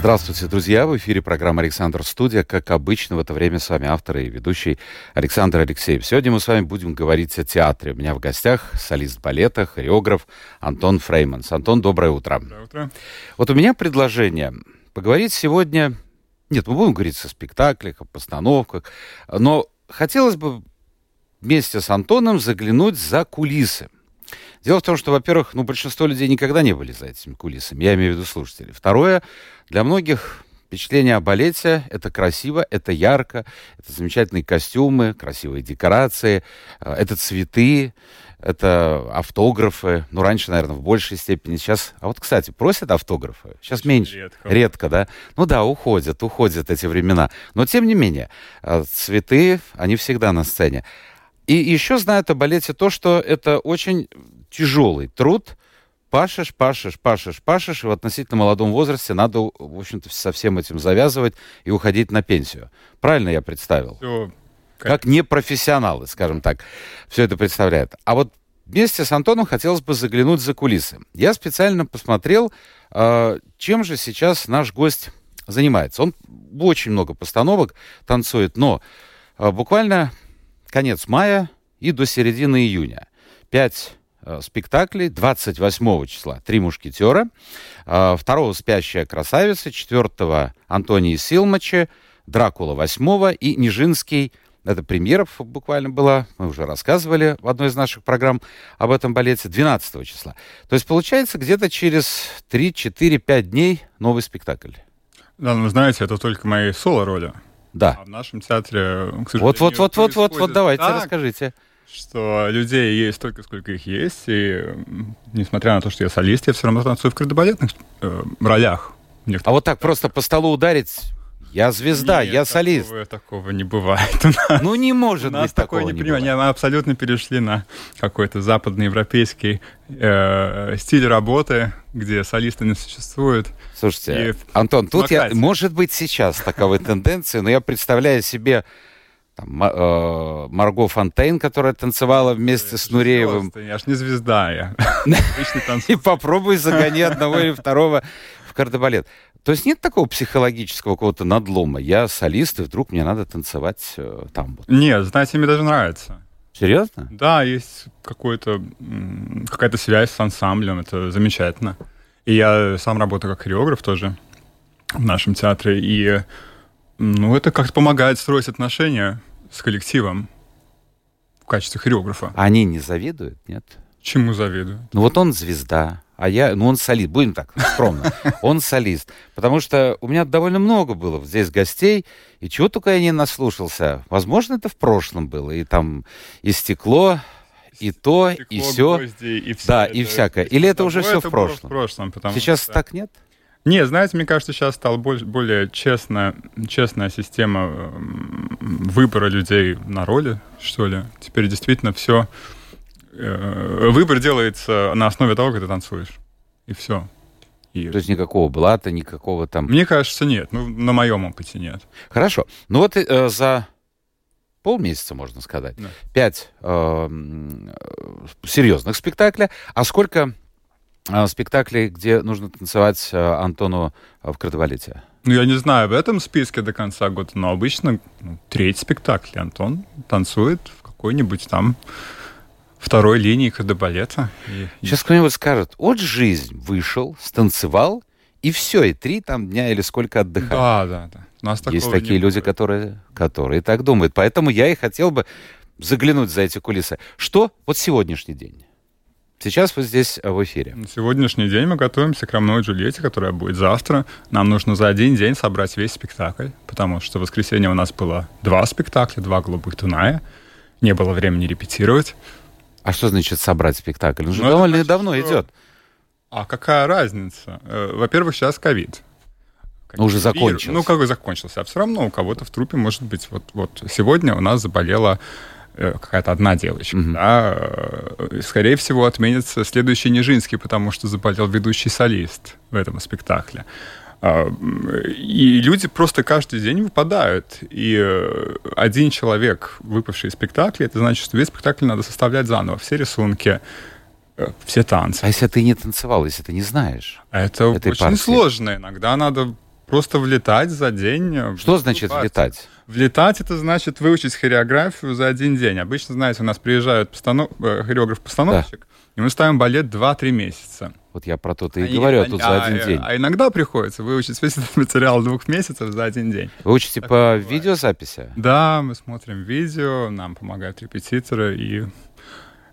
Здравствуйте, друзья! В эфире программа «Александр Студия». Как обычно, в это время с вами автор и ведущий Александр Алексеев. Сегодня мы с вами будем говорить о театре. У меня в гостях солист балета, хореограф Антон Фрейманс. Антон, доброе утро. Доброе утро. Вот у меня предложение поговорить сегодня... Нет, мы будем говорить о спектаклях, о постановках, но хотелось бы вместе с Антоном заглянуть за кулисы. Дело в том, что, во-первых, ну, большинство людей никогда не были за этими кулисами, я имею в виду слушателей. Второе, для многих впечатление о балете — это красиво, это ярко, это замечательные костюмы, красивые декорации, э, это цветы, это автографы. Ну, раньше, наверное, в большей степени. Сейчас... А вот, кстати, просят автографы? Сейчас Очень меньше. редко. Редко, да? Ну да, уходят, уходят эти времена. Но, тем не менее, э, цветы, они всегда на сцене. И еще знают о балете то, что это очень тяжелый труд. Пашешь, пашешь, пашешь, пашешь, и в относительно молодом возрасте надо, в общем-то, со всем этим завязывать и уходить на пенсию. Правильно я представил? Всё, Как непрофессионалы, скажем так, все это представляют. А вот вместе с Антоном хотелось бы заглянуть за кулисы. Я специально посмотрел, э, чем же сейчас наш гость занимается. Он очень много постановок танцует, но э, буквально конец мая и до середины июня. Пять э, спектаклей. 28 числа «Три мушкетера», э, 2 «Спящая красавица», 4 «Антоний Силмача», «Дракула» 8 и «Нижинский» Это премьера буквально была, мы уже рассказывали в одной из наших программ об этом балете, 12 числа. То есть получается где-то через 3, 4, 5 дней новый спектакль. Да, ну, знаете, это только мои соло-роли. Да. А в нашем театре, к сожалению, Вот, вот, вот, вот, вот, вот, давайте, так, расскажите. что людей есть столько, сколько их есть, и несмотря на то, что я солист, я все равно танцую в кардебалетных э, ролях. А вот так просто по столу ударить, я звезда, Нет, я солист. Такого, такого не бывает у нас. Ну не может У нас быть такого такое не понимание. Мы абсолютно перешли на какой-то западноевропейский э, стиль работы, где солиста не существует. Слушайте, И Антон, тут я, плакате. может быть, сейчас таковой тенденции, но я представляю себе там, э, Марго Фонтейн, которая танцевала вместе с Нуреевым. Просто, Я ж не звезда, я И попробуй загони одного или второго в кардебалет. То есть нет такого психологического какого-то надлома. Я солист, и вдруг мне надо танцевать э, там вот. Нет, знаете, мне даже нравится. Серьезно? Да, есть какой-то, какая-то связь с ансамблем, это замечательно. И я сам работаю как хореограф тоже в нашем театре, и ну, это как-то помогает строить отношения с коллективом в качестве хореографа. Они не завидуют, нет? Чему завидую? Ну вот он звезда, а я, ну он солист, будем так, скромно, он солист. Потому что у меня довольно много было здесь гостей, и чего только я не наслушался. Возможно, это в прошлом было, и там и стекло, и то, и все. гвозди, и всё Да, это. и всякое. Или это уже все в прошлом? в прошлом, потому Сейчас что- так нет? Не, знаете, мне кажется, сейчас стала боль- более честная, честная система эм, выбора людей на роли, что ли. Теперь действительно все... выбор делается на основе того, как ты танцуешь. И все. И То есть никакого блата, никакого там... мне кажется, нет. Ну, на моем опыте нет. Хорошо. Ну вот э, за полмесяца, можно сказать, Да. пять э, э, серьезных спектакля. А сколько э, спектаклей, где нужно танцевать э, Антону э, в кардебалете? Ну, я не знаю в этом списке до конца года, но обычно ну, треть спектакля Антон танцует в какой-нибудь там второй линии кардебалета. И- Сейчас кто-нибудь скажет, вот жизнь, вышел, станцевал, и все, и три там дня или сколько отдыхать. Да, да, да. У нас Есть такие люди, бывает. которые, которые так думают. Поэтому я и хотел бы заглянуть за эти кулисы. Что вот сегодняшний день? Сейчас вы здесь э, в эфире. На сегодняшний день мы готовимся к Ромео и Джульетте, которая будет завтра. Нам нужно за один день собрать весь спектакль, потому что в воскресенье у нас было два спектакля, два «Голубых Туная». Не было времени репетировать. А что значит собрать спектакль? Он же Ну, довольно значит, давно что- идет. А какая разница? Э, Во-первых, сейчас ковид. Ну, уже Вирус. закончился. Ну, как бы закончился. А все равно у кого-то в трупе может быть... Вот, вот сегодня у нас заболела э, какая-то одна девочка, mm-hmm. да, э, скорее всего, отменится следующий Нижинский, потому что заболел ведущий солист в этом спектакле. А, и люди просто каждый день выпадают. И э, один человек, выпавший из спектакля, это значит, что весь спектакль надо составлять заново. Все рисунки, все танцы. А если ты не танцевал, если ты не знаешь? Это очень партии? сложно. Иногда надо просто влетать за день. Что значит влетать? Влетать это значит выучить хореографию за один день. Обычно, знаете, у нас приезжает постанов... Э, хореограф-постановщик, да. И мы ставим балет 2-3 месяца. Вот я про то-то и а говорю, а тут а, за один а, день. А иногда приходится выучить весь этот материал двух месяцев за один день. Вы учите так по бывает. видеозаписи? Да, мы смотрим видео, нам помогают репетиторы, и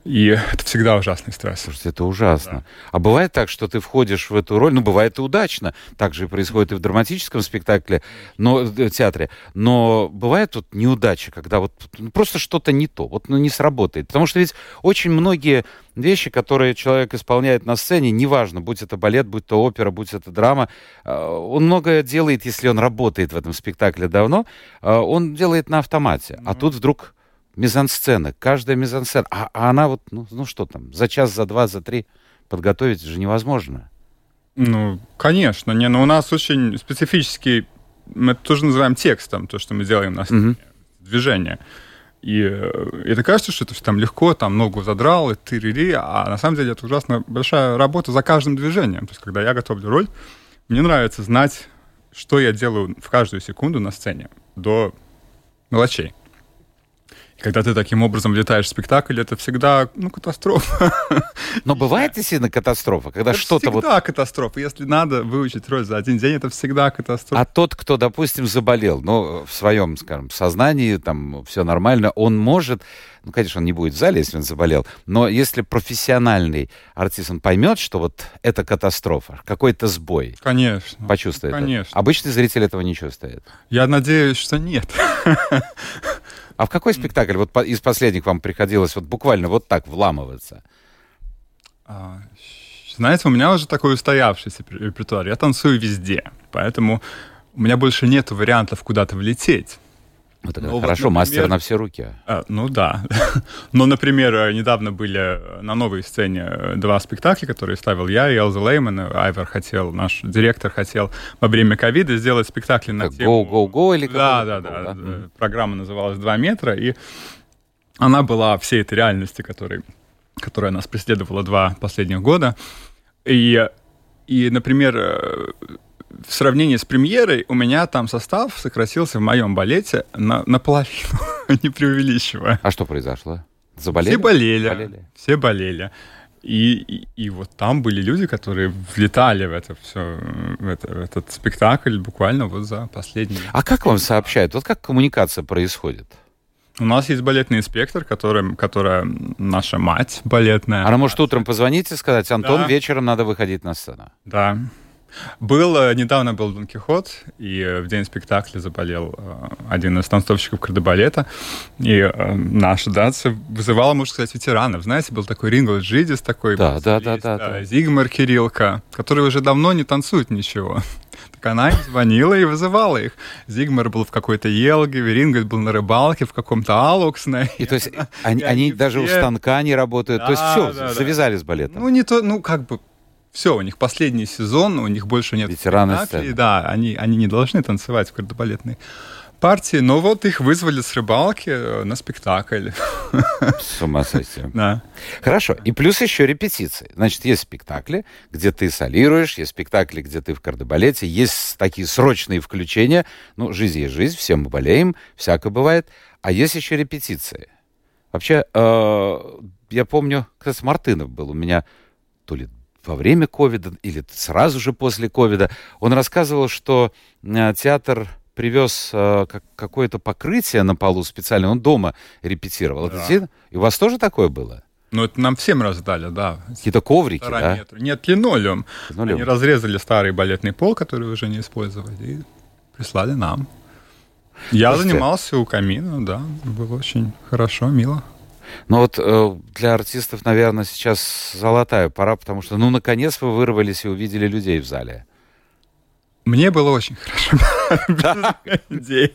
и это всегда ужасный стресс. Слушайте, это ужасно. Да. А бывает так, что ты входишь в эту роль, ну, бывает и удачно. Так же происходит и в драматическом спектакле, но, в э, театре. Но бывает тут неудача, когда вот ну, просто что-то не то, вот ну, не сработает. Потому что ведь очень многие вещи, которые человек исполняет на сцене, неважно, будь это балет, будь то опера, будь это драма, э, он многое делает, если он работает в этом спектакле давно, э, он делает на автомате. Mm-hmm. А тут вдруг мизансцена, каждая мизансцена. А, а она вот, ну, ну что там, за час, за два, за три подготовить же невозможно. Ну, конечно. Не, но у нас очень специфический, мы это тоже называем текстом, то, что мы делаем на сцене, угу. движение. И э, это кажется, что это все там легко, там ногу задрал, и ты ри а на самом деле это ужасно большая работа за каждым движением. То есть, когда я готовлю роль, мне нравится знать, что я делаю в каждую секунду на сцене, до мелочей. Когда ты таким образом летаешь в спектакль, это всегда, ну, катастрофа. Но бывает действительно катастрофа, когда что-то вот... всегда катастрофа. Если надо выучить роль за один день, это всегда катастрофа. А тот, кто, допустим, заболел, ну, в своем, скажем, сознании, там, все нормально, он может... Ну, конечно, он не будет в зале, если он заболел, но если профессиональный артист, он поймет, что вот это катастрофа, какой-то сбой. Конечно. Почувствует. Конечно. Это. Обычный зритель этого не чувствует. Я надеюсь, что нет. А в какой спектакль вот из последних вам приходилось вот буквально вот так вламываться? А, знаете, у меня уже такой устоявшийся репертуар. Я танцую везде, поэтому у меня больше нет вариантов куда-то влететь. Это ну, хорошо, вот, например, мастер на все руки. А, ну да. Но, например, недавно были на новой сцене два спектакля, которые ставил я и Элза Лейман. Айвер хотел, наш директор хотел во время ковида сделать спектакль на как тему... Go, go, go или Да, да, да, да. да. Программа называлась «Два метра», и она была всей этой реальности, которой, которая нас преследовала два последних года. И, и например, в сравнении с премьерой у меня там состав сократился в моем балете на, наполовину, не преувеличивая. А что произошло? Заболели? Все болели. болели. Все болели. И, и, и вот там были люди, которые влетали в это все, в, это, в этот спектакль буквально вот за последние. А как вам сообщают? Вот как коммуникация происходит? У нас есть балетный инспектор, который, которая наша мать балетная. Она может утром позвонить и сказать, Антон, да. вечером надо выходить на сцену. Да. Был, э, недавно был Дон Кихот, и э, в день спектакля заболел э, один из танцовщиков кардебалета, и наша датса вызывала, можно сказать, ветеранов. Знаете, был такой Ринго Джидис, такой да, да, да, да, да. Зигмар Кириллка, который уже давно не танцует ничего. Так она им звонила и вызывала их. Зигмар был в какой-то Елге, Верингет был на рыбалке в каком-то Алуксне. И то есть они, они даже у станка не работают. то есть все, да, завязали да. с балетом. Ну, не то, ну, как бы все, у них последний сезон, у них больше нет Ветераны сцены. Да, они, они не должны танцевать в кардебалетной партии, но вот их вызвали с рыбалки э, на спектакль. С ума сойти. Да. Хорошо. И плюс еще репетиции. Значит, есть спектакли, где ты солируешь, есть спектакли, где ты в кардебалете, есть такие срочные включения. Ну, жизнь есть жизнь, все мы болеем, всякое бывает. А есть еще репетиции. Вообще, э, я помню, кстати, Мартынов был у меня то ли во время ковида или сразу же после ковида, он рассказывал, что э, театр привез э, как, какое-то покрытие на полу специально, он дома репетировал. Да. Это, и у вас тоже такое было? Ну, это нам всем раздали, да. Какие-то коврики, да? Нет, линолеум. линолеум. Они разрезали старый балетный пол, который уже не использовали, и прислали нам. Я Слушайте, занимался у камина, да, было очень хорошо, мило. Но вот э, для артистов, наверное, сейчас золотая пора, потому что, ну, наконец вы вырвались и увидели людей в зале. Мне было очень хорошо. Без идей.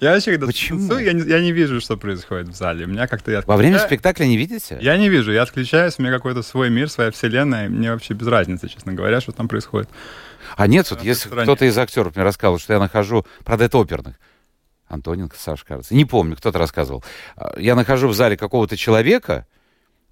Я вообще, когда Почему? танцую, я не, я не вижу, что происходит в зале. Меня как-то я Во время спектакля не видите? Я не вижу, я отключаюсь, у меня какой-то свой мир, своя вселенная, мне вообще без разницы, честно говоря, что там происходит. А нет, вот На если кто-то из актеров мне рассказывал, что я нахожу, правда, это оперных, Антоненко, Саша, кажется, не помню, кто-то рассказывал. А, Я нахожу в зале какого-то человека,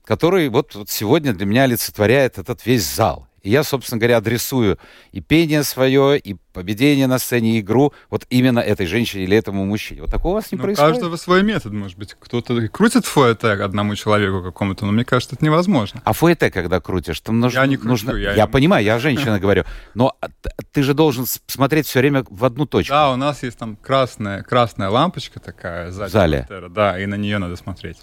который вот, вот сегодня для меня олицетворяет этот весь зал. И я, собственно говоря, адресую и пение свое, и поведение на сцене, и игру вот именно этой женщине или этому мужчине. Вот такого у вас не Ну, у происходит? каждого свой метод, может быть. Кто-то крутит фуэте одному человеку какому-то, но мне кажется, это невозможно. А фуэте, когда крутишь, там нужно... Я не кручу, нужно... я- я понимаю, я женщина говорю, но а, ты же должен смотреть все время в одну точку. Да, у нас есть там красная, красная лампочка такая сзади В зале? Да, и на нее надо смотреть.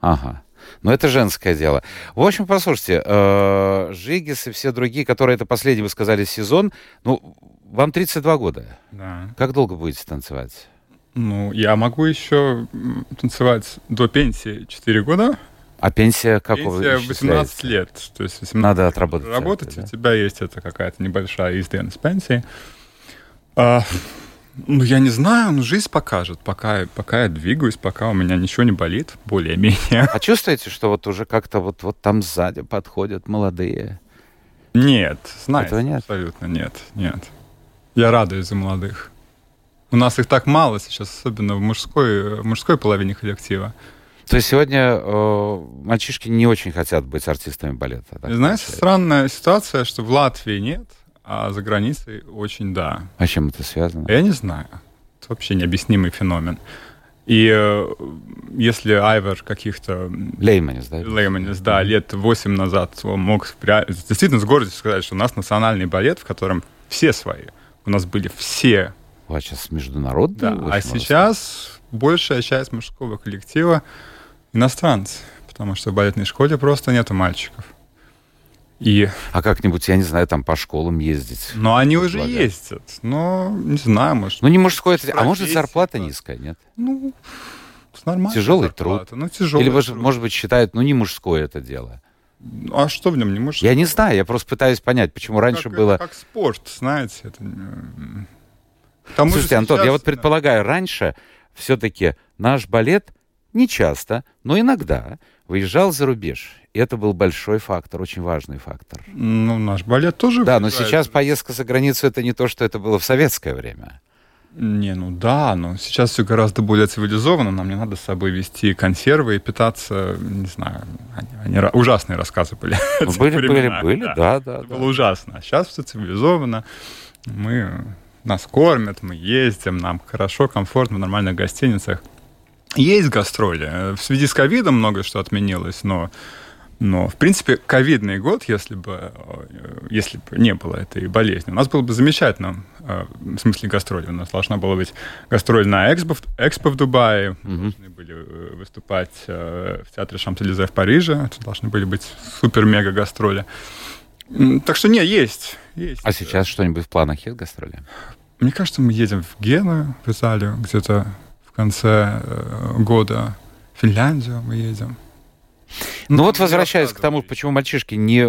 Ага. Но это женское дело. В общем, послушайте, э, Жигис и все другие, которые это последний, вы сказали, сезон, ну, вам 32 года. Да. Как долго будете танцевать? Ну, я могу еще танцевать до пенсии 4 года. А пенсия какого Пенсия исчисляется? 18 лет. То есть 18 Надо отработать. работать, это, да? у тебя есть это какая-то небольшая изденность пенсии. А, ну, я не знаю, ну, жизнь покажет. Пока, пока я двигаюсь, пока у меня ничего не болит, более-менее. А чувствуете, что вот уже как-то вот, вот там сзади подходят молодые? Нет, знаете, Этого нет? абсолютно нет, нет. Я радуюсь за молодых. У нас их так мало сейчас, особенно в мужской, в мужской половине коллектива. То есть сегодня э, мальчишки не очень хотят быть артистами балета. знаете, получается? странная ситуация, что в Латвии нет, а за границей очень да. А чем это связано? Я не знаю. Это вообще необъяснимый феномен. И э, если Айвер каких-то Лейманис, да? Лейманис, да, лет 8 назад он мог действительно с гордостью сказать, что у нас национальный балет, в котором все свои. У нас были все. Вас сейчас международный? Да. А сейчас большая часть мужского коллектива иностранцы, потому что в балетной школе просто нету мальчиков. И, А как-нибудь, я не знаю, там по школам ездить? но они уже Предлагаю. ездят. Но, не знаю, может, Ну, не мужское это... А может, зарплата да. низкая, нет? ну, нормально. Тяжелый труд. Ну, тяжелый Или, может, труд. может быть, считают, ну, не мужское это дело. А что в нем не мужское? Я не знаю, я просто пытаюсь понять, почему раньше как, было... Это как спорт, знаете. Это... тому Слушайте, Антон, я сейчас, вот предполагаю, раньше все-таки наш балет не часто, но иногда выезжал за рубеж. И это был большой фактор, очень важный фактор. Ну, наш балет тоже Да, но выезжает. сейчас поездка за границу это не то, что это было в советское время. Не, ну да, но сейчас все гораздо более цивилизованно. Нам не надо с собой вести консервы и питаться, не знаю, они, они ужасные рассказы были. Ну, были, были, времена, были, да, да. Это да. было ужасно. А сейчас все цивилизованно. Мы нас кормят, мы ездим, нам хорошо, комфортно в нормальных гостиницах. Есть гастроли. В связи с ковидом много что отменилось, но но, в принципе, ковидный год, если бы, э, если бы не было этой болезни, у нас было бы замечательно, э, в смысле гастроли. У нас должна была быть гастроль на Экспо, в- Экспо в Дубае, мы Мгм. должны были э, выступать в театре Шамс-Элизе в Париже, это должны были быть супер-мега гастроли. Так что, не, есть, есть. А сейчас что-нибудь в планах есть гастроли? Мне кажется, мы едем в Гену, в Италию, где-то конце э, года. В Финляндию мы едем. Ну, вот не возвращаясь к тому, почему мальчишки не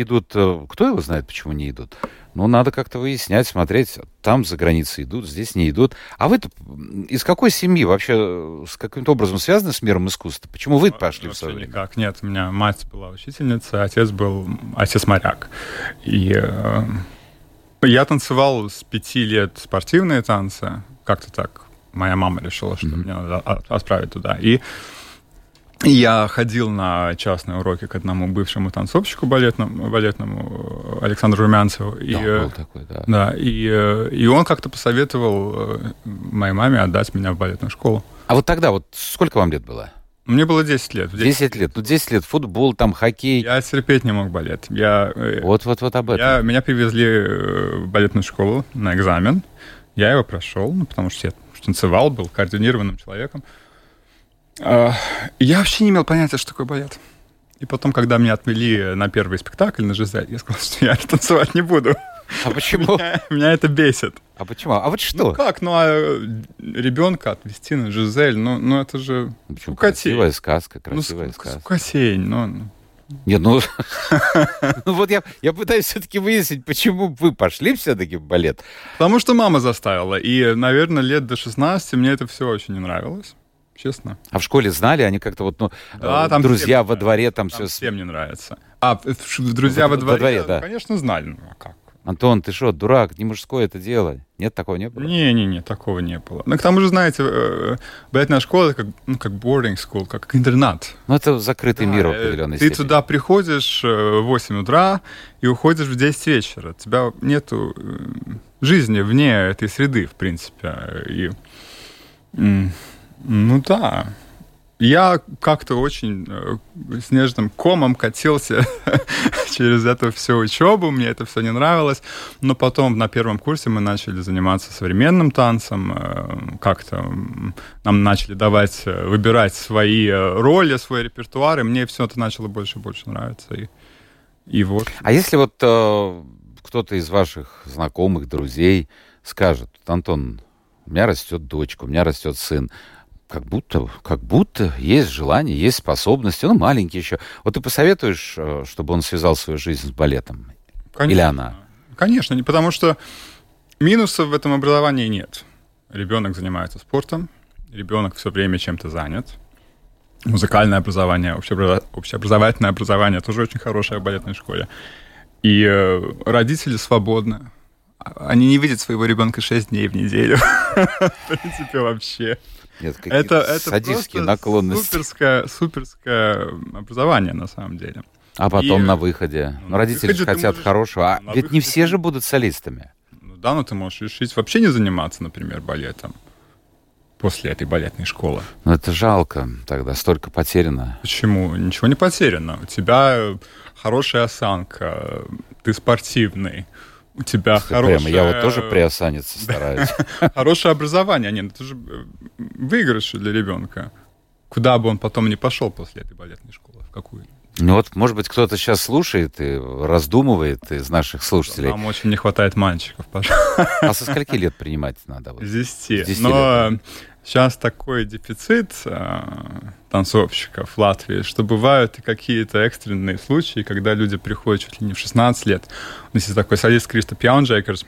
идут, э, кто его знает, почему не идут? Ну, надо как-то выяснять, смотреть, там за границей идут, здесь не идут. А вы из какой семьи вообще э, с каким-то образом связаны с миром искусства? Почему вы пошли в свое время? никак. Нет, у меня мать была учительница, отец был отец-моряк. И э, я танцевал с пяти лет спортивные танцы. Как-то так. Моя мама решила, что Мгм. меня надо отправить туда. И я ходил на частные уроки к одному бывшему танцовщику балетному, балетному э, Александру Румянцеву. И, Да, э, был такой, да. да, и, э, и он как-то посоветовал э, моей маме отдать меня в балетную школу. А вот тогда, вот сколько вам лет было? Мне было 10 лет. В 10 10 лет. Ну, 10 лет, футбол, там, хоккей. Я терпеть не мог балет. Я, э, Вот-вот-вот об этом. я, меня привезли э, в балетную школу на экзамен. Я его прошел, ну, потому что я танцевал, был координированным человеком. А, я вообще не имел понятия, что такое балет. И потом, когда меня отвели на первый спектакль на Жизель, я сказал, что я танцевать не буду. А почему? Меня, меня это бесит. А почему? А вот что? Ну как? Ну, а ребенка отвести на Жизель, ну, ну это же Ну, почему? скукотень. Красивая сказка, Ну, красивая ск- сказка. скукотень, ну, ну, Нет, ну, ну вот я, я пытаюсь все-таки выяснить, почему вы пошли все-таки в балет. Потому что мама заставила. И, наверное, лет до 16 мне это все очень не нравилось. Честно. А в школе знали, они как-то вот, ну, Да, там друзья во дворе, там, Там все... всем не нравится. А, друзья Во- во во дворе, дворе, да. конечно, знали. Ну, а как? Антон, ты что, дурак, не мужское это дело. Нет, такого не было? Не-не-не, такого не было. Ну, к тому же, знаете, э, балетная школа это как, ну, как boarding school, как интернат. Ну, это закрытый мир в Да, э, определенной Ты степени. туда приходишь э, в 8 утра и уходишь в 10 вечера. У тебя нету жизни вне этой среды, в принципе. И, ну да. Я как-то очень э, снежным комом катился через эту всю учебу, мне это все не нравилось. Но потом на первом курсе мы начали заниматься современным танцем, э, как-то нам начали давать, э, выбирать свои роли, свой репертуар, и мне все это начало больше и больше нравиться. И, и вот. А если вот э, кто-то из ваших знакомых, друзей скажет, Антон, у меня растет дочка, у меня растет сын, как будто, как будто есть желание, есть способности, он маленький еще. Вот ты посоветуешь, э, чтобы он связал свою жизнь с балетом? Или она? Конечно, не потому что минусов в этом образовании нет. Ребенок занимается спортом, ребенок все время чем-то занят. Музыкальное образование, общеобразовательное образование тоже очень хорошее в балетной школе. И э, родители свободны. Они не видят своего ребенка 6 дней в неделю. В принципе, вообще. Нет, Это, это садистские наклонности. суперское, суперское образование на самом деле. А потом И- на выходе. Ну, Ну, родители выходе ты хотят можешь- хорошего. А ведь не выходе все ты- же будут солистами. Ну да, но ты можешь решить вообще не заниматься, например, балетом после этой балетной школы. Но это жалко тогда, столько потеряно. Почему? Ничего не потеряно. У тебя хорошая осанка, ты спортивный, у тебя хорошее, Прямо, я вот тоже приосаниться стараюсь. хорошее образование. Нет, это же э, выигрыш для ребенка. Куда бы он потом не пошел после этой балетной школы, в какую? Ну вот, может быть, кто-то сейчас слушает и раздумывает из наших слушателей. Нам очень не хватает мальчиков, пожалуйста. А со скольки лет принимать надо? вот? С 10. С 10 Но сейчас такой дефицит э, танцовщиков в Латвии, что бывают и какие-то экстренные случаи, когда люди приходят чуть ли не в 16 лет. У нас есть такой солист Кристап Яунжейкарс,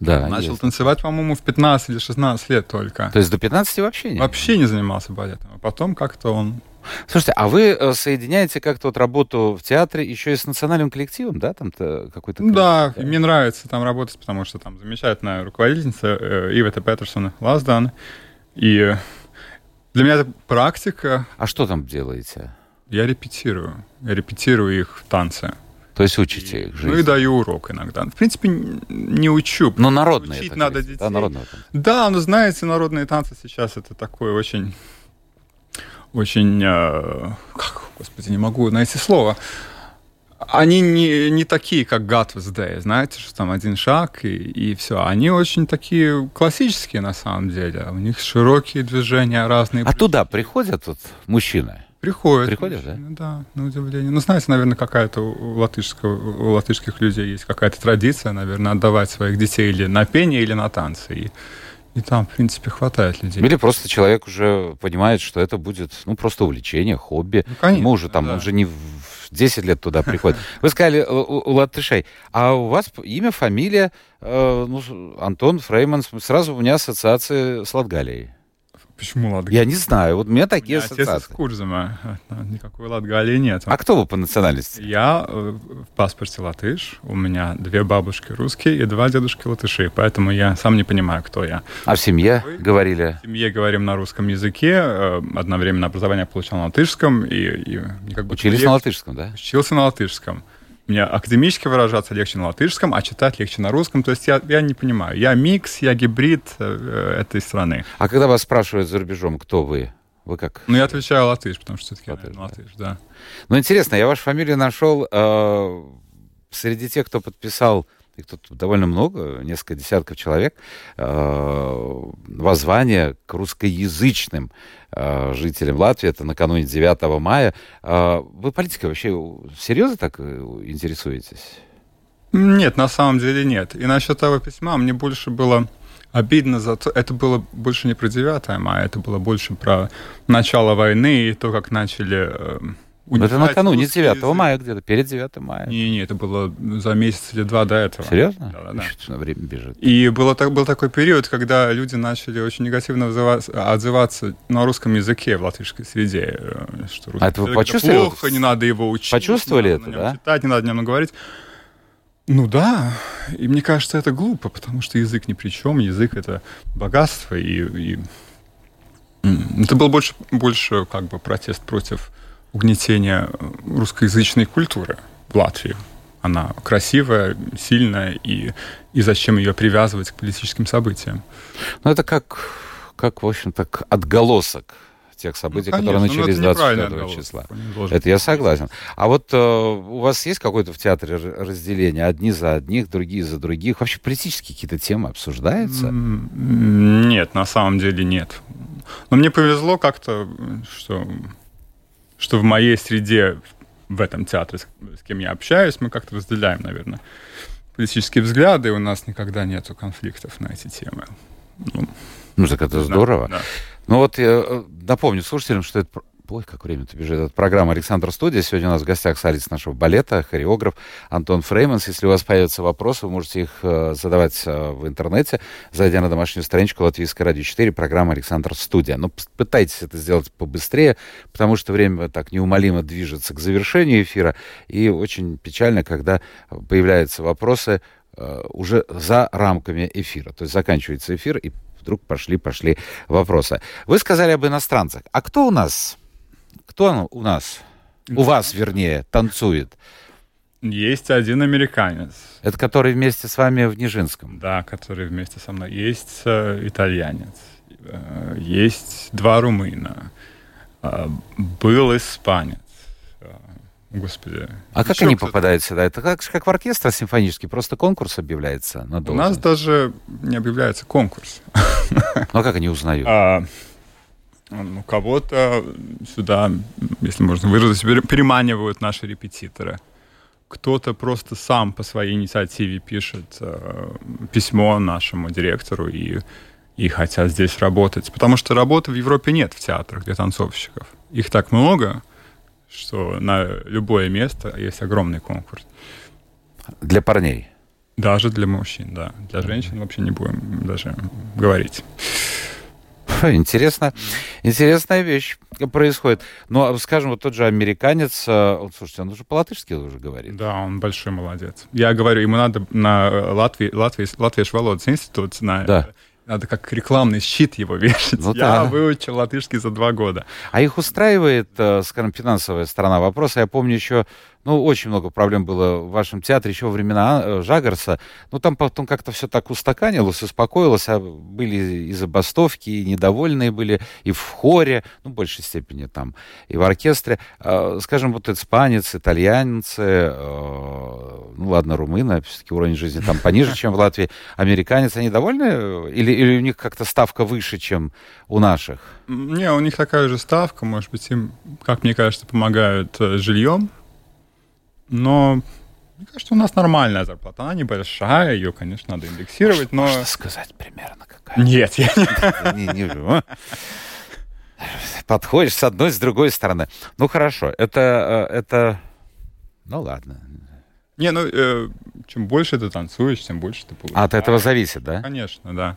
Да, начал есть. танцевать, по-моему, в 15 или 16 лет только. То есть до 15 вообще нет? Вообще не занимался балетом. А потом как-то он... Слушайте, а вы э, соединяете как-то вот работу в театре еще и с национальным коллективом, да? Там-то какой-то... Да, и мне нравится там работать, потому что там замечательная руководительница э, Ивета Петерсоне-Лаздане. И для меня это практика. А что там делаете? Я репетирую. Я репетирую их танцы. То есть учите их Ну и жизнь? даю урок иногда. В принципе, не учу. Ну, народные. Учить это надо говорится, Да, детей. народные танцы. Да, но знаете, народные танцы сейчас это такой очень... Очень... э, как, господи, не могу найти слово. Они не, не такие, как God was Day, знаете, что там один шаг и, и все. Они очень такие классические на самом деле. У них широкие движения разные. А туда приходят вот мужчины? Приходят. Приходят, да? Да, на удивление. Ну, знаете, наверное, какая-то у, латышского, у латышских людей есть какая-то традиция, наверное, отдавать своих детей или на пение, или на танцы. И, и там, в принципе, хватает людей. Или просто человек уже понимает, что это будет, ну, просто увлечение, хобби. Ну, конечно, Ему уже там, да. он же не в 10 лет туда приходит. Вы сказали у, у латышей, а у вас имя, фамилия, э, ну, Антон Фрейман, сразу у меня ассоциации с Латгалией. Почему Латгалия? Я не знаю, вот у меня У такие меня отец из ассоциации. Курзама. А, Никакой Латгалии нет. А кто вы по национальности? Я э, в паспорте латыш, у меня две бабушки русские и два дедушки латыши, поэтому я сам не понимаю, кто я. А в семье Вы? говорили? В семье говорим на русском языке, э, одновременно образование получал на латышском, и, и как бы Учились легче- на латышском, да? Учился на латышском. Мне академически выражаться легче на латышском, а читать легче на русском. То есть я, я не понимаю. Я микс, я гибрид э, этой страны. А когда вас спрашивают за рубежом, кто вы? Вы как? Но я отвечаю латыш, потому что все-таки Латыш, латыш, латыш, да. Ну, интересно, я вашу фамилию нашел э, среди тех, кто подписал, их тут довольно много, несколько десятков человек, э, воззвание к русскоязычным э, жителям Латвии. Это накануне 9 мая. Э, вы политикой вообще серьезно так интересуетесь? Нет, на самом деле нет. И насчет того письма мне больше было обидно за то, это было больше не про 9 мая, это было больше про начало войны и то, как начали Ну, это накануне русский 9 язык. мая где-то, перед 9 мая. Не-не, это было за месяц или два до этого. Серьезно? Да-да-да. Что время бежит. И было, так, был такой период, когда люди начали очень негативно отзываться, на русском языке в латышской среде. э, Что русский А это вы почувствовали? плохо, не надо его учить. Почувствовали это, да? читать, не надо на нем говорить. Ну да, и мне кажется, это глупо, потому что язык ни при чем, язык это богатство, и, и, это был больше, больше как бы протест против э, русскоязычной культуры в Латвии. Она красивая, сильная, и, и зачем ее привязывать к политическим событиям? Ну, это как, как в общем-то, отголосок тех событий, Ну, которые конечно, но начались это неправильный 24 отголосок, числа. Это я согласен. А вот э, у вас есть какое-то в театре разделение? Одни за одних, другие за других? Вообще политические какие-то темы обсуждаются? Нет, на самом деле нет. Но мне повезло как-то, что, что в моей среде, в этом театре, с, кем я общаюсь, мы как-то разделяем, наверное, политические взгляды, и у нас никогда нету конфликтов на эти темы. Ну, Ну, так это да, здорово. да. Ну вот я э, напомню слушателям, что это... Ой, как время-то бежит. Это программа «Александр Студия». Сегодня у нас в гостях солист нашего балета, хореограф Антон Фрейманс. Если у вас появятся вопросы, вы можете их э, задавать э, в интернете, зайдя на домашнюю страничку Латвийской радио 4, программа «Александр Студия». Но пытайтесь это сделать побыстрее, потому что время так неумолимо движется к завершению эфира. И очень печально, когда появляются вопросы э, уже за рамками эфира. То есть заканчивается эфир, и вдруг пошли, пошли вопросы. Вы сказали об иностранцах. А кто у нас? Кто у нас? У вас, вернее, танцует? Есть один американец, Это который вместе с вами в Нижинском. да, который вместе со мной. Есть э, итальянец, э, есть два румына, э, был испанец. Э, Господи. А как они попадают сюда? Это как, как в оркестр симфонический, просто конкурс объявляется на У должность. нас даже не объявляется конкурс. Ну а как они узнают? Ну, кого-то сюда, если можно выразиться, пере- переманивают наши репетиторы. Кто-то просто сам по своей инициативе пишет э, письмо нашему директору и, и хотят здесь работать. Потому что работы в Европе нет в театрах для танцовщиков. Их так много, что на любое место есть огромный конкурс. Для парней. Даже для мужчин, да. Для женщин вообще не будем даже говорить. Интересно, интересная вещь происходит. Ну, а, скажем, вот тот же американец, э, вот, слушайте, он уже по-латышски уже говорит. Да, он большой молодец. Я говорю, ему надо на Латвии, Латвии, Латвии Володс институт, на, Да. надо как рекламный щит его вешать. Ну Я да. выучил латышский за два года. А их устраивает, э, скажем, финансовая сторона вопроса. Я помню еще, ну, очень много проблем было в вашем театре еще во времена э, Жагарса. Ну, там потом как-то все так устаканилось, успокоилось, а были и забастовки, и недовольные были, и в хоре, ну, в большей степени там, и в оркестре. Э, Скажем, вот испанец, итальянцы, э, ну, ладно, румыны, все-таки уровень жизни там пониже, чем в Латвии. Американец, они довольны? Или, или у них как-то ставка выше, чем у наших? Не, у них такая же ставка, может быть, им, как мне кажется, помогают э, жильем. Но мне кажется, у нас нормальная зарплата. Она небольшая, ее, конечно, надо индексировать, но... Можно сказать примерно какая. Нет, я не... Не-? Подходишь с одной, с другой стороны. Ну хорошо, это, э, это, ну ладно. Не, ну, э, чем больше ты танцуешь, тем больше ты получаешь. От этого зависит, да? Конечно, да.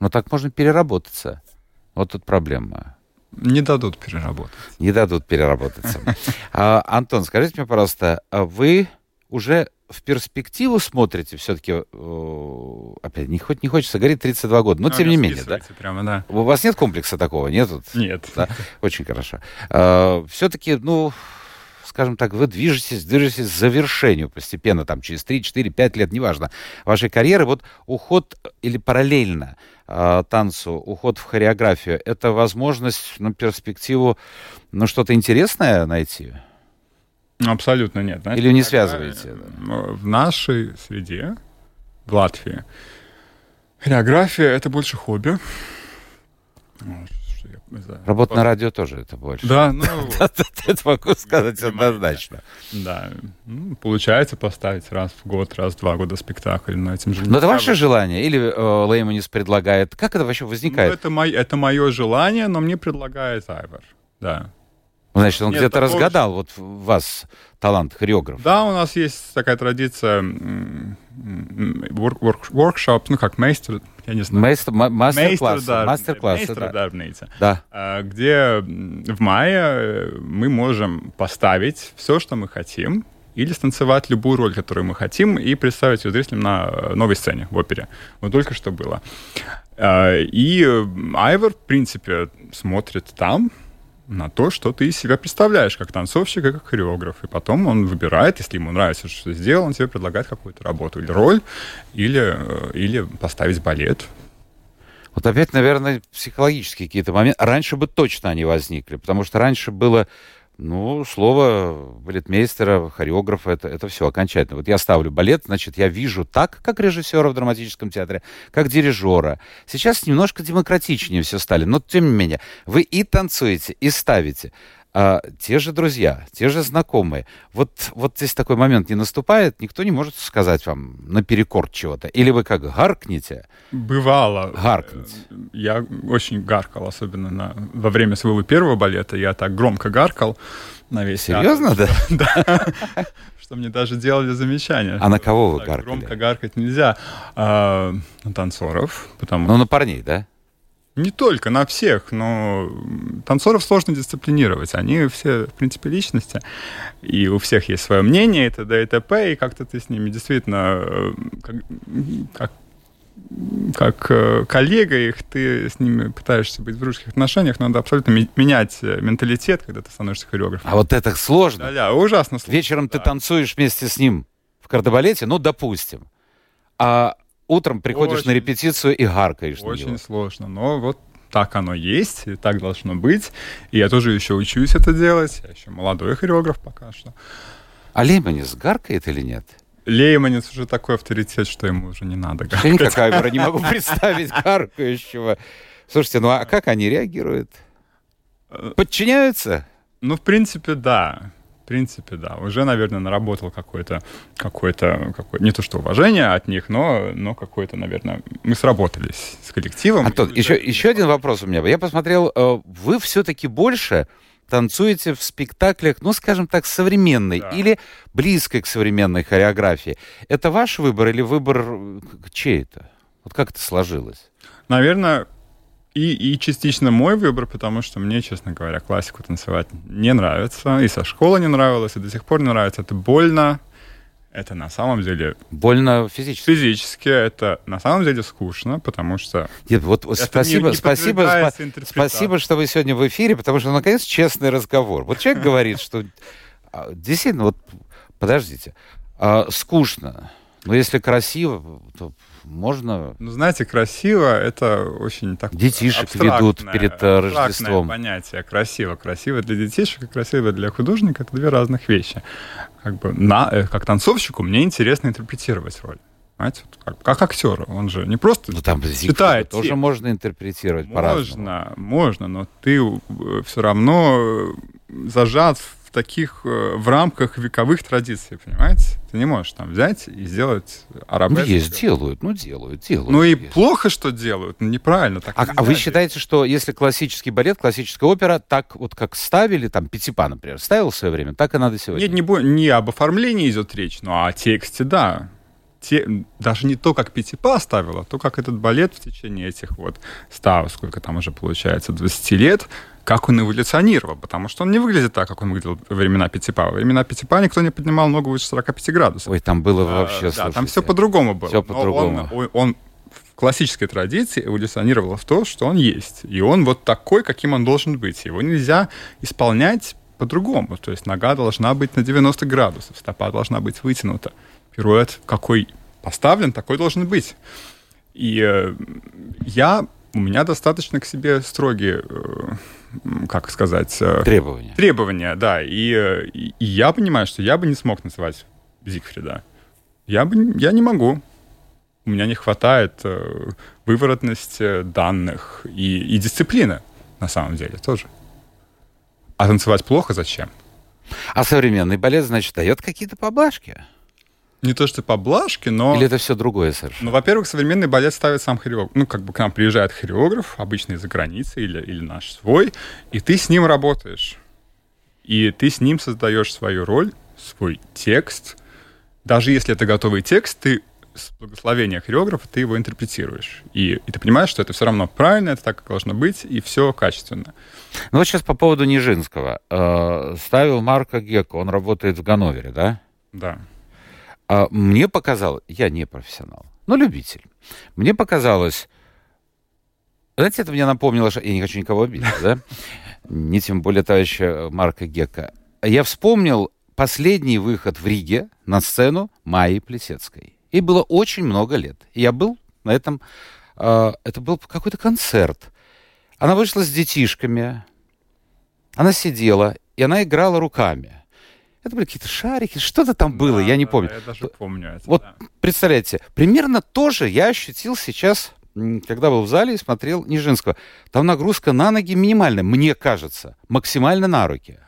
Ну так можно переработаться. Вот тут проблема. Не дадут переработать. Не дадут переработаться. А, Антон, скажите мне, пожалуйста, а вы уже в перспективу смотрите все-таки, опять, не, хоть, не хочется говорить 32 года, но Ну, тем не не менее, да? Прямо, да. У вас нет комплекса такого, нет? Нет. Да, очень хорошо. Все-таки, ну, скажем так, вы движетесь, движетесь к завершению постепенно, там, через 3, 4, 5 лет, неважно, вашей карьеры. Вот уход или параллельно э, танцу, уход в хореографию, это возможность, ну, перспективу, ну, что-то интересное найти? Абсолютно нет. Знаете, Или не связываете, э, В нашей среде, в Латвии, хореография — это больше хобби. Ну, не знаю. Работа на радио тоже это больше. Да, ну, Это могу сказать однозначно. да. Ну, получается поставить раз в год, раз в два года спектакль на этим же. Но это ваше желание? Или э, Лейманис предлагает? Как это вообще Ну, возникает? это, мой, это мое желание, но мне предлагает Айвар. Да. Значит, он где-то разгадал вот вас талант хореографа. Да, у нас есть такая традиция work, ну как мейстер, я не знаю. Мейстер- ма- Мастер-классы. Мейстердар- Мастер-классы, да. А, где в мае э, мы можем поставить все, что мы хотим, или станцевать любую роль, которую мы хотим, и представить ее зрителям на э, новой сцене в опере. Вот только что было. А, И э, Айвор, в принципе, смотрит там на то, что ты из себя представляешь, как танцовщик и как хореограф. И потом он выбирает, если ему нравится, что ты сделал, он тебе предлагает какую-то работу или роль, или, э, или поставить балет. Вот опять, наверное, психологические какие-то моменты. Раньше бы точно они возникли, потому что раньше было, ну, слово балетмейстера, хореографа, это, это все окончательно. Вот я ставлю балет, значит, я вижу так, как режиссера в драматическом театре, как дирижера. Сейчас немножко демократичнее все стали, но тем не менее, вы и танцуете, и ставите. А те же друзья, те же знакомые. Вот, вот здесь такой момент не наступает, никто не может сказать вам наперекор чего-то. Или вы как гаркнете, Бывало. гаркнуть. Я очень гаркал, особенно на, во время своего первого балета. Я так громко гаркал на весь театр, Серьезно, да? Да. Что мне даже делали замечания. А на кого вы гаркали? Громко гаркать нельзя. А, на танцоров, потому Ну, на парней, да? Не только, на всех, но танцоров сложно дисциплинировать. Они все, в принципе, личности, и у всех есть свое мнение, и т.д. и т.п., и как-то ты с ними действительно, э, как, как, как э, коллега их, ты с ними пытаешься быть в дружеских отношениях, надо абсолютно менять э, менталитет, когда ты становишься хореографом. А вот это сложно. Да-да, ужасно сложно. Вечером ты да. танцуешь вместе с ним в кардебалете, ну, допустим. А утром приходишь на Очень- репетицию и гаркаешь на Очень него. сложно, но вот так оно есть, и так должно быть. И я тоже еще учусь это делать. Я еще молодой хореограф пока что. А Лейманис гаркает или нет? Лейманец уже такой авторитет, что ему уже не надо Я никак не могу представить гаркающего. Слушайте, ну а как они реагируют? Подчиняются? Ну, в принципе, да. В принципе, да. Уже, наверное, наработал какое-то, какое-то, какое не то что уважение от них, но, но какое-то, наверное, мы сработались с коллективом. Антон, И еще, уже- еще один вопрос у меня. Я посмотрел, э, вы все-таки больше танцуете в спектаклях, ну, скажем так, современной Да. или близкой к современной хореографии. Это ваш выбор или выбор э, к- чей это? Вот как это сложилось? Наверное, и, и частично мой выбор, потому что мне, честно говоря, классику танцевать не нравится. И со школы не нравилось, и до сих пор не нравится. Это больно. Это на самом деле Больно физически. физически, это на самом деле скучно, потому что Нет, вот спасибо, не- не спасибо, спа- спасибо, что вы сегодня в эфире, потому что, наконец, честный разговор. Вот человек говорит, что а, действительно, вот подождите, а, скучно, но если красиво, то можно Ну, знаете, красиво — это очень так Детишек ведут перед, э, Рождеством. понятие красиво. Красиво для детишек и красиво для художника — это две разных вещи. Как бы на, э, как танцовщику мне интересно интерпретировать роль. Понимаете? Как, как актер. Он же не просто ну там читает тоже текст. можно интерпретировать по-разному. Можно, можно, но ты все равно э, зажат в таких, э, в рамках вековых традиций, понимаете? Ты не можешь там взять и сделать Ну, арабеск. есть, делают, ну, делают, делают. Ну и есть. плохо, что делают, ну, неправильно. Так А, а вы считаете, что если классический балет, классическая опера, так вот как ставили, там, Пятипа, например, ставил в свое время, так и надо сегодня? Нет, не, не об оформлении идет речь, но о тексте, да. Те, даже не то, как Пятипа ставила, а то, как этот балет в течение этих вот ста, сколько там уже получается, 20 лет, как он эволюционировал, потому что он не выглядит так, как он выглядел во времена Пятипа. Во времена Пятипа никто не поднимал ногу выше 45 градусов. Ой, там было А, вообще, да, там все по-другому было. Но по-другому. Он, он- он в классической традиции эволюционировал в то, что он есть. И он вот такой, каким он должен быть. Его нельзя исполнять по-другому. То есть нога должна быть на 90 градусов, стопа должна быть вытянута. Пируэт какой поставлен, такой должен быть. И э, я, у меня достаточно к себе строгие, э, как сказать, э, Требования. требования, да. И, э, и, и я понимаю, что я бы не смог называть Зигфрида. Я бы, я не могу. У меня не хватает э, выворотности данных и, и дисциплины, на самом деле, тоже. А танцевать плохо зачем? А современный балет, значит, дает какие-то поблажки? Не то, что поблажки, но... Или это все другое совершенно? Ну, во-первых, современный балет ставит сам хореограф. Ну, как бы к нам приезжает хореограф, обычно из-за границы или, или наш свой, и ты с ним работаешь. И ты с ним создаешь свою роль, свой текст. Даже если это готовый текст, ты с благословения хореографа ты его интерпретируешь. И, и ты понимаешь, что это все равно правильно, это так, как должно быть, и все качественно. Ну вот сейчас по поводу Нижинского. Э, ставил Марка Гека, он работает в Ганновере, да? Да. А мне показалось, я не профессионал, но любитель. Мне показалось, знаете, это мне напомнило, что я не хочу никого обидеть, да? Не тем более товарища Марка Гека. Я вспомнил последний выход в Риге на сцену Майи Плесецкой. Ей было очень много лет. И я был на этом... Э, это был какой-то концерт. Она вышла с детишками. Она сидела, и она играла руками. Это были какие-то шарики, что-то там было, Да, я не да, помню. Я даже помню это. Вот да. представляете, примерно то же я ощутил сейчас, когда был в зале и смотрел Нижинского. Там нагрузка на ноги минимальная, мне кажется, максимально на руки.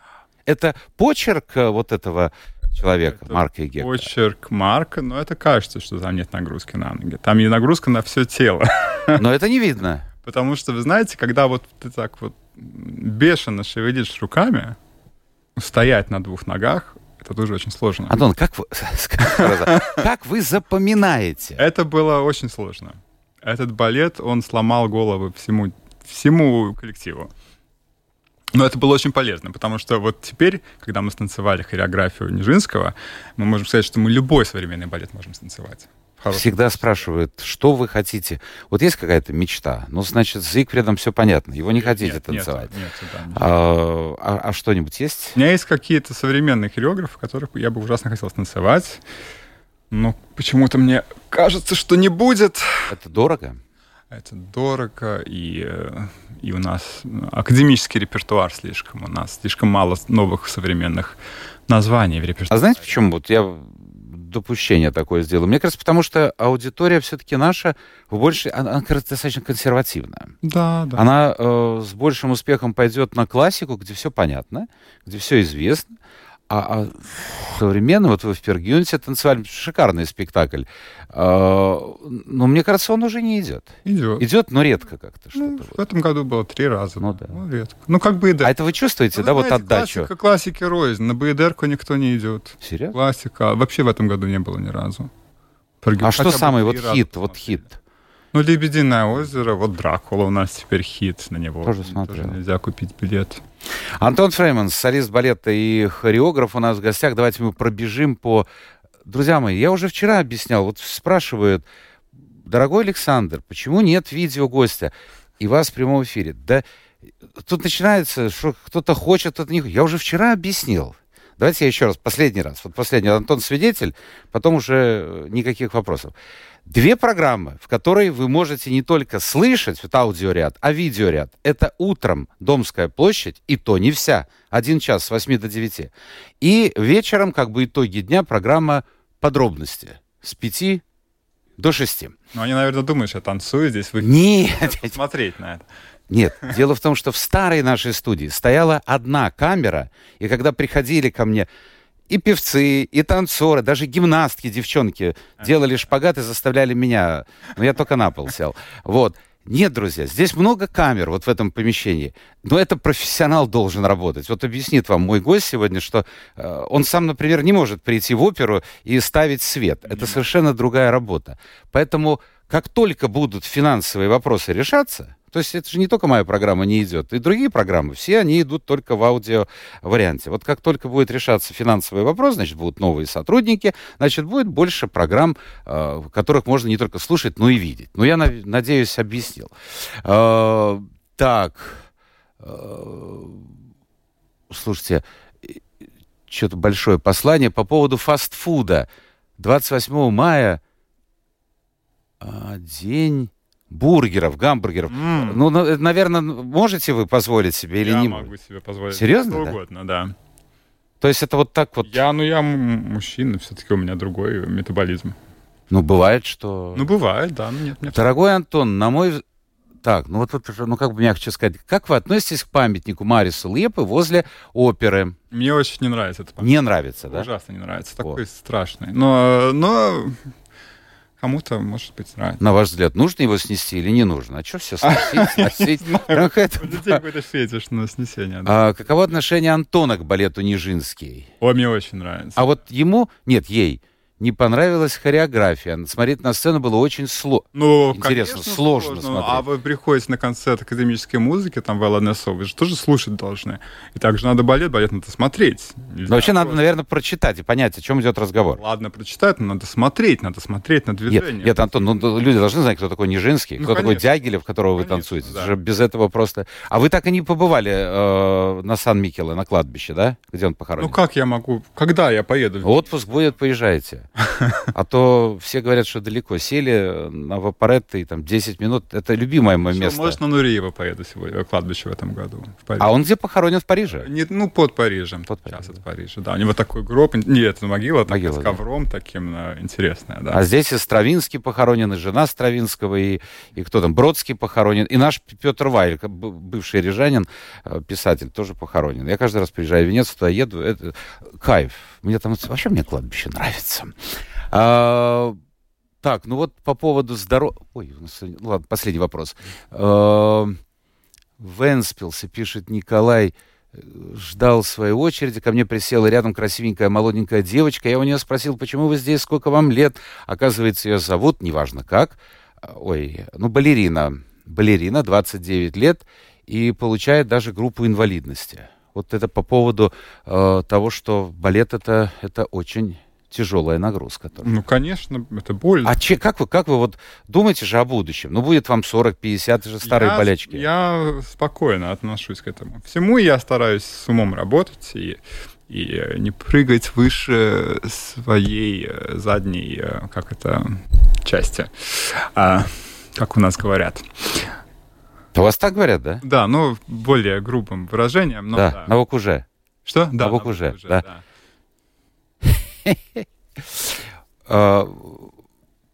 Это почерк э, вот этого человека, Это Марка Гека. Почерк Марка, но это кажется, что там нет нагрузки на ноги. Там и нагрузка на все тело. Но это не видно. Потому что, вы знаете, когда вот ты так вот бешено шевелишь руками, стоять на двух ногах, это тоже очень сложно. Антон, как вы, как вы запоминаете? Это было очень сложно. Этот балет, он сломал головы всему, всему коллективу. Но это было очень полезно, потому что вот теперь, когда мы станцевали хореографию Нижинского, мы можем сказать, что мы любой современный балет можем станцевать. В хорошем Всегда спрашивают, что вы хотите. Вот есть какая-то мечта, ну, значит, с Зигфридом все понятно, его не хотите Нет, танцевать. Нет, нет, да, нет. А, а- а что-нибудь есть? У меня есть какие-то современные хореографы, которых я бы ужасно хотел станцевать, но почему-то мне кажется, что не будет. Это дорого? Это дорого, и, и у нас академический репертуар слишком. У нас слишком мало новых современных названий в репертуаре. А знаете, почему? Вот я допущение такое сделал. Мне кажется, потому что аудитория все-таки наша в большей... Она, она, кажется, достаточно консервативная. Да, да. Она э, с большим успехом пойдет на классику, где все понятно, где все известно. А, а современно, вот вы в Пергюнте танцевали, шикарный спектакль. Э, но мне кажется, он уже не идет. Идет. Идет, но редко как-то Ну, что-то. в этом году было три раза. Ну да. редко. Ну, как бы и да. А это вы чувствуете, Ну, да, вы вот знаете, отдачу? Классика, классики рознь. На БДРку никто не идет. Серьезно? Классика. А Вообще в этом году не было ни разу. Пергю- А что хотя бы самый вот хит, вот хит? Ну, «Лебединое озеро», вот «Дракула» у нас теперь хит на него. Тоже смотрел. нельзя купить билет. Антон Фрейманс, солист балета и хореограф у нас в гостях. Давайте мы пробежим по... Друзья мои, я уже вчера объяснял, вот спрашивают, дорогой Александр, почему нет видео гостя и вас в прямом эфире? Да тут начинается, что кто-то хочет, кто-то не хочет. Я уже вчера объяснил. Давайте я еще раз, последний раз. Вот последний. Антон свидетель, потом уже э, никаких вопросов. Две программы, в которой вы можете не только слышать вот аудиоряд, а видеоряд. Это утром Домская площадь, и то не вся. Один час с 8 до 9. И вечером, как бы итоги дня, программа подробности с 5 до 6. Ну, они, наверное, думают, что я танцую здесь. Вы Нет, смотреть на это. Нет, дело в том, что в старой нашей студии стояла одна камера, и когда приходили ко мне и певцы, и танцоры, даже гимнастки, девчонки, делали шпагат и заставляли меня, но я только на пол сел. Вот. Нет, друзья, здесь много камер вот в этом помещении, но это профессионал должен работать. Вот объяснит вам мой гость сегодня, что э, он сам, например, не может прийти в оперу и ставить свет. Это совершенно другая работа. Поэтому как только будут финансовые вопросы решаться, то есть это же не только моя программа не идет, и другие программы, все они идут только в аудио варианте. Вот как только будет решаться финансовый вопрос, значит, будут новые сотрудники, значит, будет больше программ, э, которых можно не только слушать, но и видеть. Ну, я надеюсь, объяснил. Э, так. э, слушайте, что-то большое послание по поводу фастфуда. 28 мая а, день бургеров, гамбургеров. М. Ну, наверное, можете вы позволить себе или я не? могу себе позволить. Серьезно, Что да? угодно, да. То есть это вот так вот. Я, ну, я мужчина, все-таки у меня другой метаболизм. Ну, бывает, что. Ну, бывает, да, но нет, нет. Дорогой Антон, на мой так, ну вот тут уже, ну как бы мягче сказать, как вы относитесь к памятнику Марису Лепы возле оперы? Мне очень не нравится это. Не нравится, да? Ужасно не нравится. Такой страшный. Но, но кому-то, может быть, нравится. На ваш взгляд, нужно его снести или не нужно? А что все сносить, сносить? Прям какая-то- У людей какой-то фетиш на снесение. да. А, Каково отношение Антона к балету Нижинский? Ой, мне очень нравится. А вот ему, нет, ей, не понравилась хореография. Смотреть на сцену было очень сложно. Ну, Интересно, конечно, сложно смотреть. А вы приходите на концерт академической музыки, там, в ЛНСО, вы же тоже слушать должны. И также надо балет, балет надо смотреть. Нельзя Но вообще надо, наверное, прочитать и понять, о чем идет разговор. Ладно, прочитать, но надо смотреть, надо смотреть на Нет, движение. нет, Антон, ну, ну, люди должны знать, кто такой Нижинский, Ну, кто такой конечно. Дягилев, которого вы Конечно, танцуете. да. Это же без этого просто... А вы так и не побывали э, на Сан-Микеле, на кладбище, да? Где он похоронен? Ну как я могу? Когда я поеду? Отпуск будет, поезжайте. А то все говорят, что далеко. Сели на Вапоретто и там 10 минут. Это любимое мое место. Может, на Нуриева поеду сегодня, в кладбище в этом году. В. А он где похоронен в Париже? Не- ну, под Парижем. Под Сейчас Парижем, от Парижа, да. У него такой гроб. Нет, это могила, Могила, с да. ковром таким э, интересная, да. А здесь и Стравинский похоронен, и жена Стравинского, и, и кто там, Бродский похоронен, и наш Петр Вайль, бывший рижанин, э, писатель, тоже похоронен. Я каждый раз приезжаю в Венецию, туда еду, это кайф. Мне там вообще мне кладбище нравится. А, так, ну вот по поводу здоровья... Ой, у нас ладно, последний вопрос. А, Венспилсе, пишет Николай, ждал своей очереди, ко мне присела рядом красивенькая молоденькая девочка. Я у нее спросил, почему вы здесь, сколько вам лет? Оказывается, ее зовут, неважно как, ой, ну, балерина. Балерина, 29 лет, и получает даже группу инвалидности. Вот это по поводу э, того, что балет это, это очень тяжелая нагрузка. тоже. Ну, конечно, это больно. А че, как, вы, как вы вот думаете же о будущем? Ну, будет вам 40-50, это же старые я, болячки. Я спокойно отношусь к этому всему. Я стараюсь с умом работать и, и э, не прыгать выше своей э, задней, э, как это, части. А, как у нас говорят. У вас так говорят, да? Да, ну, более грубым выражением. Но да, да. на уже. Что? Да, на «Ж», букву да. да. А,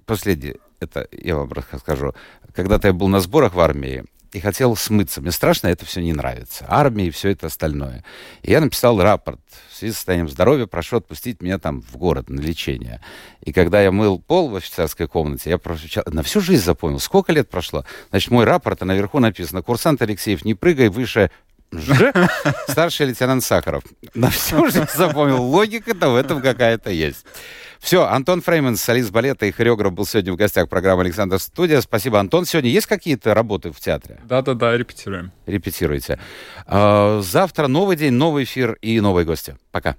Последнее, это я вам расскажу. Когда-то я был на сборах в армии и хотел смыться. Мне страшно это все не нравится. Армия и все это остальное. И я написал рапорт. В связи с состоянием здоровья прошу отпустить меня там в город на лечение. И когда я мыл пол в офицерской комнате, я прочитал, на всю жизнь запомнил, сколько лет прошло. Значит, мой рапорт, а наверху написано, курсант Алексеев, не прыгай выше Ж, старший лейтенант Сахаров. На всю жизнь запомнил. Логика-то в этом какая-то есть. Все, Антон Фрейман, солист балета и хореограф, был сегодня в гостях программы «Александр Студия». Спасибо, Антон. Сегодня есть какие-то работы в театре? Да-да-да, репетируем. Репетируйте. А, Завтра новый день, новый эфир и новые гости. Пока.